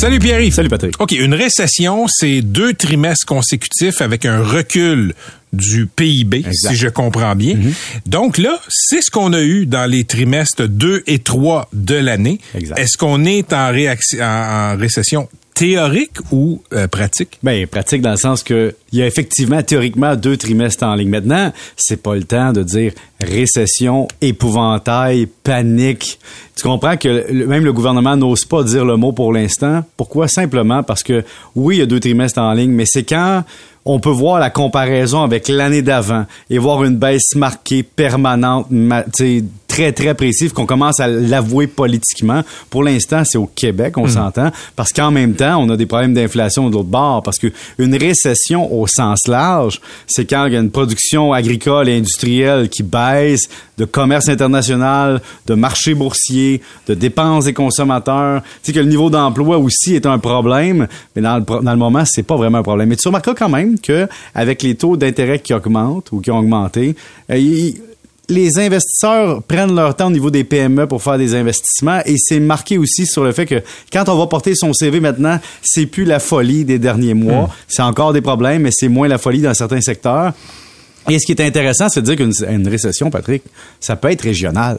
Salut Pierre-Yves. Salut Patrick. OK, une récession, c'est deux trimestres consécutifs avec un recul du PIB, si je comprends bien. Mhm. Donc là, c'est ce qu'on a eu dans les trimestres 2 et 3 de l'année. Est-ce qu'on est en, en, en récession théorique ou euh, pratique? Ben, pratique dans le sens que il y a effectivement théoriquement deux trimestres en ligne. Maintenant, c'est pas le temps de dire récession, épouvantail, panique. Tu comprends que même le gouvernement n'ose pas dire le mot pour l'instant. Pourquoi? Simplement parce que oui, il y a deux trimestres en ligne, mais c'est quand on peut voir la comparaison avec l'année d'avant et voir une baisse marquée, permanente, très, très précise, qu'on commence à l'avouer politiquement. Pour l'instant, c'est au Québec, on s'entend, parce qu'en même temps, on a des problèmes d'inflation de l'autre bord, parce que une récession au sens large, c'est quand il y a une production agricole et industrielle qui baisse, de commerce international, de marché boursier, de dépenses des consommateurs. Tu sais que le niveau d'emploi aussi est un problème, mais dans le, dans le moment, c'est pas vraiment un problème. Mais tu remarqueras quand même que avec les taux d'intérêt qui augmentent ou qui ont augmenté, euh, il- les investisseurs prennent leur temps au niveau des PME pour faire des investissements et c'est marqué aussi sur le fait que quand on va porter son CV maintenant, c'est plus la folie des derniers mois. C'est encore des problèmes, mais c'est moins la folie dans certains secteurs. Et ce qui est intéressant, c'est de dire qu'une une récession, Patrick, ça peut être régional.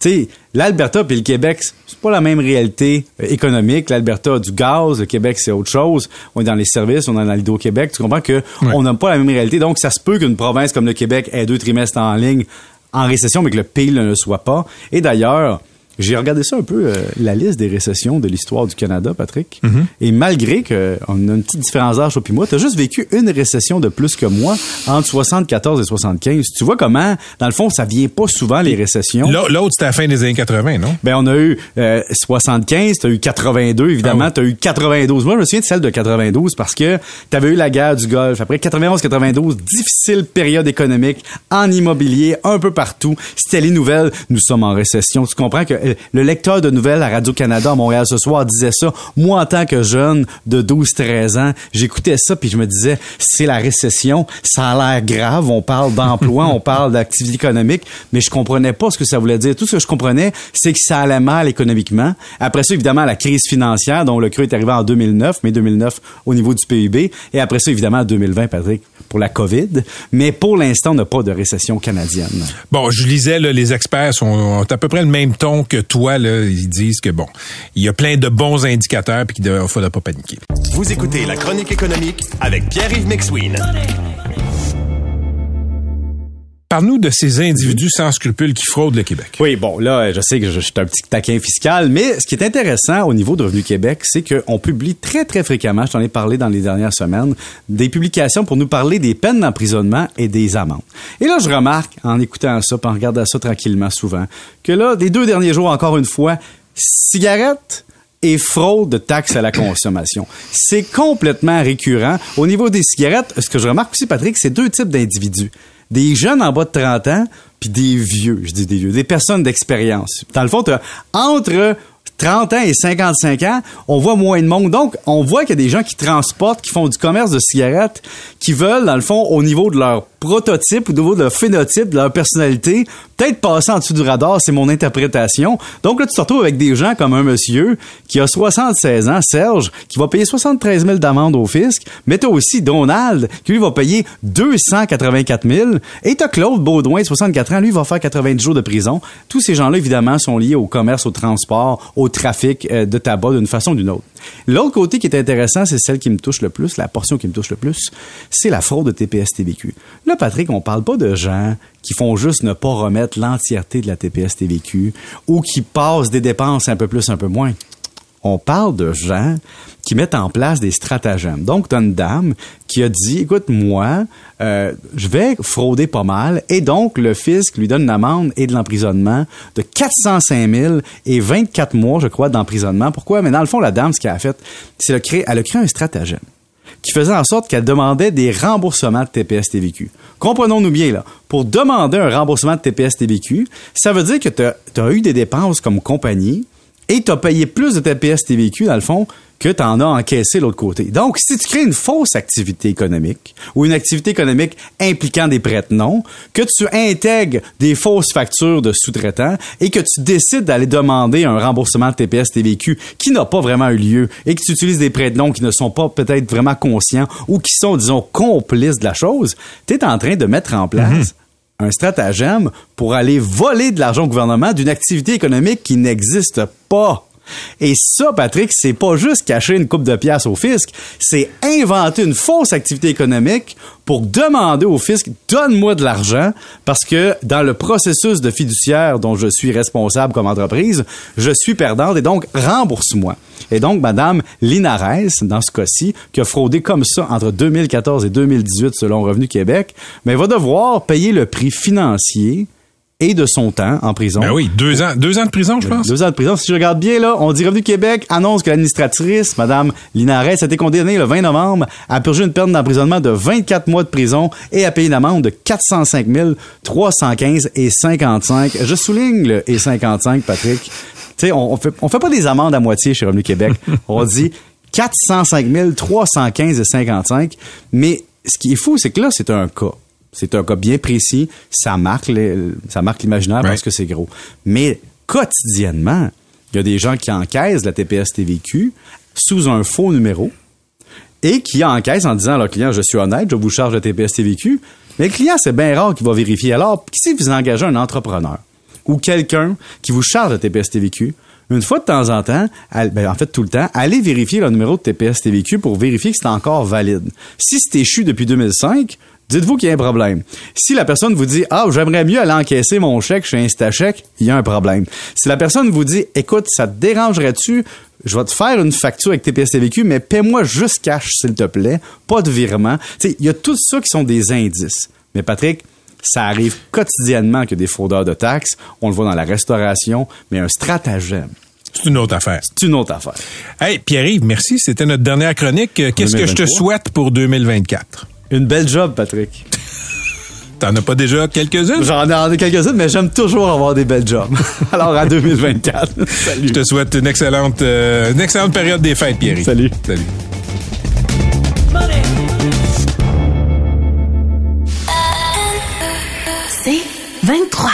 Tu sais, l'Alberta puis le Québec, c'est pas la même réalité économique. L'Alberta a du gaz, le Québec c'est autre chose. On est dans les services, on est dans l'Hydro-Québec. Tu comprends que on n'a pas la même réalité. Donc, ça se peut qu'une province comme le Québec ait deux trimestres en ligne en récession, mais que le pays ne le soit pas. Et d'ailleurs, j'ai regardé ça un peu, euh, la liste des récessions de l'histoire du Canada, Patrick. Et malgré qu'on a une petite différence d'âge, toi puis moi, t'as juste vécu une récession de plus que moi entre 74 et 75. Tu vois comment, dans le fond, ça vient pas souvent, les récessions. L'au- L'autre, c'était à la fin des années 80, non? Ben, on a eu euh, 75, t'as eu 82, évidemment, Ah oui. t'as eu 92. Moi, je me souviens de celle de 92 parce que t'avais eu la guerre du Golfe. Après 91-92, difficile période économique en immobilier, un peu partout. C'était les nouvelles. Nous sommes en récession. Tu comprends que le lecteur de nouvelles à Radio-Canada à Montréal ce soir disait ça. Moi, en tant que jeune de 12-13 ans, j'écoutais ça puis je me disais, c'est la récession. Ça a l'air grave. On parle d'emploi, on parle d'activité économique, mais je comprenais pas ce que ça voulait dire. Tout ce que je comprenais, c'est que ça allait mal économiquement. Après ça, évidemment, la crise financière, dont le creux est arrivé en 2009, mai 2009 au niveau du PIB. Et après ça, évidemment, en 2020, Patrick, pour la COVID. Mais pour l'instant, on n'a pas de récession canadienne. Bon, je lisais, là, les experts sont, ont à peu près le même ton que toi. Là. Ils disent que, bon, il y a plein de bons indicateurs puis qu'il ne faudra pas paniquer. Vous écoutez la chronique économique avec Pierre-Yves McSween. Parle-nous de ces individus sans scrupules qui fraudent le Québec. Oui, bon, là, je sais que je, suis un petit taquin fiscal, mais ce qui est intéressant au niveau de Revenu Québec, c'est qu'on publie très, très fréquemment, je t'en ai parlé dans les dernières semaines, des publications pour nous parler des peines d'emprisonnement et des amendes. Et là, je remarque, en écoutant ça, en regardant ça tranquillement souvent, que là, des deux derniers jours, encore une fois, cigarettes et fraude de taxes à la consommation. C'est complètement récurrent. Au niveau des cigarettes, ce que je remarque aussi, Patrick, c'est deux types d'individus. Des jeunes en bas de 30 ans, puis des vieux, je dis des vieux, des personnes d'expérience. Dans le fond, entre 30 ans et 55 ans, on voit moins de monde. Donc, on voit qu'il y a des gens qui transportent, qui font du commerce de cigarettes, qui veulent, dans le fond, au niveau de leur prototype, au niveau de phénotype, de leur personnalité, peut-être passer en dessous du radar, c'est mon interprétation. Donc là, tu te retrouves avec des gens comme un monsieur qui a 76 ans, Serge, qui va payer 73 000 d'amende au fisc, mais t'as aussi Donald, qui lui va payer 284 000, et t'as Claude Baudouin, 64 ans, lui va faire 90 jours de prison. Tous ces gens-là, évidemment, sont liés au commerce, au transport, au trafic euh, de tabac d'une façon ou d'une autre. L'autre côté qui est intéressant, c'est celle qui me touche le plus, la portion qui me touche le plus, c'est la fraude de TPS-TVQ. Là, Patrick, on parle pas de gens qui font juste ne pas remettre l'entièreté de la TPS-TVQ ou qui passent des dépenses un peu plus, un peu moins. On parle de gens qui mettent en place des stratagèmes. Donc, tu une dame qui a dit, écoute, moi, euh, je vais frauder pas mal, et donc le fisc lui donne une amende et de l'emprisonnement de 405 000 et 24 mois, je crois, d'emprisonnement. Pourquoi? Mais dans le fond, la dame, ce qu'elle a fait, c'est qu'elle a créé un stratagème. qui faisait en sorte qu'elle demandait des remboursements de TPS-TVQ. Comprenons-nous bien, là. Pour demander un remboursement de TPS-TVQ, ça veut dire que tu as eu des dépenses comme compagnie et tu as payé plus de TPS-TVQ, dans le fond, que tu en as encaissé l'autre côté. Donc, si tu crées une fausse activité économique ou une activité économique impliquant des prête-noms, que tu intègres des fausses factures de sous-traitants et que tu décides d'aller demander un remboursement de TPS TVQ qui n'a pas vraiment eu lieu et que tu utilises des prête-noms qui ne sont pas peut-être vraiment conscients ou qui sont, disons, complices de la chose, tu es en train de mettre en place un stratagème pour aller voler de l'argent au gouvernement d'une activité économique qui n'existe pas. Et ça, Patrick, c'est pas juste cacher une coupe de pièces au fisc, c'est inventer une fausse activité économique pour demander au fisc donne-moi de l'argent parce que dans le processus de fiduciaire dont je suis responsable comme entreprise, je suis perdante et donc rembourse-moi. Et donc, Madame Linares, dans ce cas-ci, qui a fraudé comme ça entre 2014 et 2018 selon Revenu Québec, mais va devoir payer le prix financier et de son temps en prison. Ben oui, deux ans, deux ans de prison, je pense. Deux ans de prison. Si je regarde bien, là, on dit Revenu Québec annonce que l'administratrice, Madame Linares, a été condamnée le 20 novembre à purger une peine d'emprisonnement de 24 mois de prison et à payer une amende de 405 315 et 55. Je souligne le et 55, Patrick. Tu sais, on, on fait, on fait pas des amendes à moitié chez Revenu Québec. on dit 405 315 et 55. Mais ce qui est fou, c'est que là, c'est un cas. C'est un cas bien précis. Ça marque, ça marque l'imaginaire parce que c'est gros. Mais quotidiennement, il y a des gens qui encaissent la TPS-TVQ sous un faux numéro et qui encaissent en disant à leur client, je suis honnête, je vous charge la TPS-TVQ. Mais le client, c'est bien rare qu'il va vérifier. Alors, si vous engagez un entrepreneur ou quelqu'un qui vous charge la TPS-TVQ, une fois de temps en temps, ben, en fait tout le temps, allez vérifier le numéro de TPS-TVQ pour vérifier que c'est encore valide. Si c'est échu depuis 2005, dites-vous qu'il y a un problème. Si la personne vous dit Ah, j'aimerais mieux aller encaisser mon chèque chez InstaCheck, il y a un problème. Si la personne vous dit Écoute, ça te dérangerait-tu? Je vais te faire une facture avec TPS TVQ, mais paie-moi juste cash, s'il te plaît, pas de virement. Il y a tout ça qui sont des indices. Mais Patrick, ça arrive quotidiennement que des fraudeurs de taxes, on le voit dans la restauration, mais un stratagème. C'est une autre affaire. C'est une autre affaire. Hey, Pierre-Yves, merci. C'était notre dernière chronique. Qu'est-ce que je te souhaite pour 2024? Une belle job, Patrick. T'en as pas déjà quelques-unes? J'en ai quelques-unes, mais j'aime toujours avoir des belles jobs. Alors, à 2024. Salut. Je te souhaite une excellente, euh, une excellente période des fêtes, Pierre. Salut. Salut. C'est 23.